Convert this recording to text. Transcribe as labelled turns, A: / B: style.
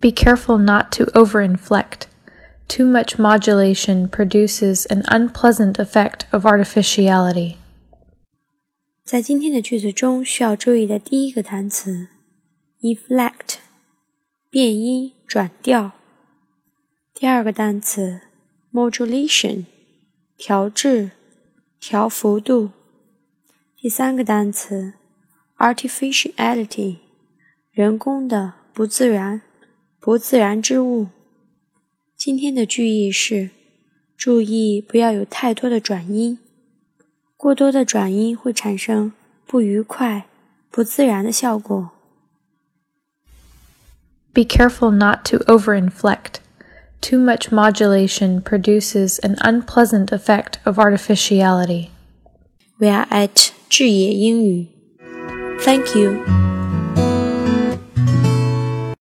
A: Be careful not to overinflect. Too much modulation produces an unpleasant effect of artificiality.
B: 在今天的句子中，需要注意的第一个单词，inflect，变音、转调；第二个单词，modulation，调制、调幅度。第三个单词 artificiality，人工的、不自然、不自然之物。今天的句意是：注意不要有太多的转音。过多的转音会产生不愉快、不自然的效果。
A: Be careful not to overinflect. Too much modulation produces an unpleasant effect of artificiality.
B: We are at 智野英语. Thank you.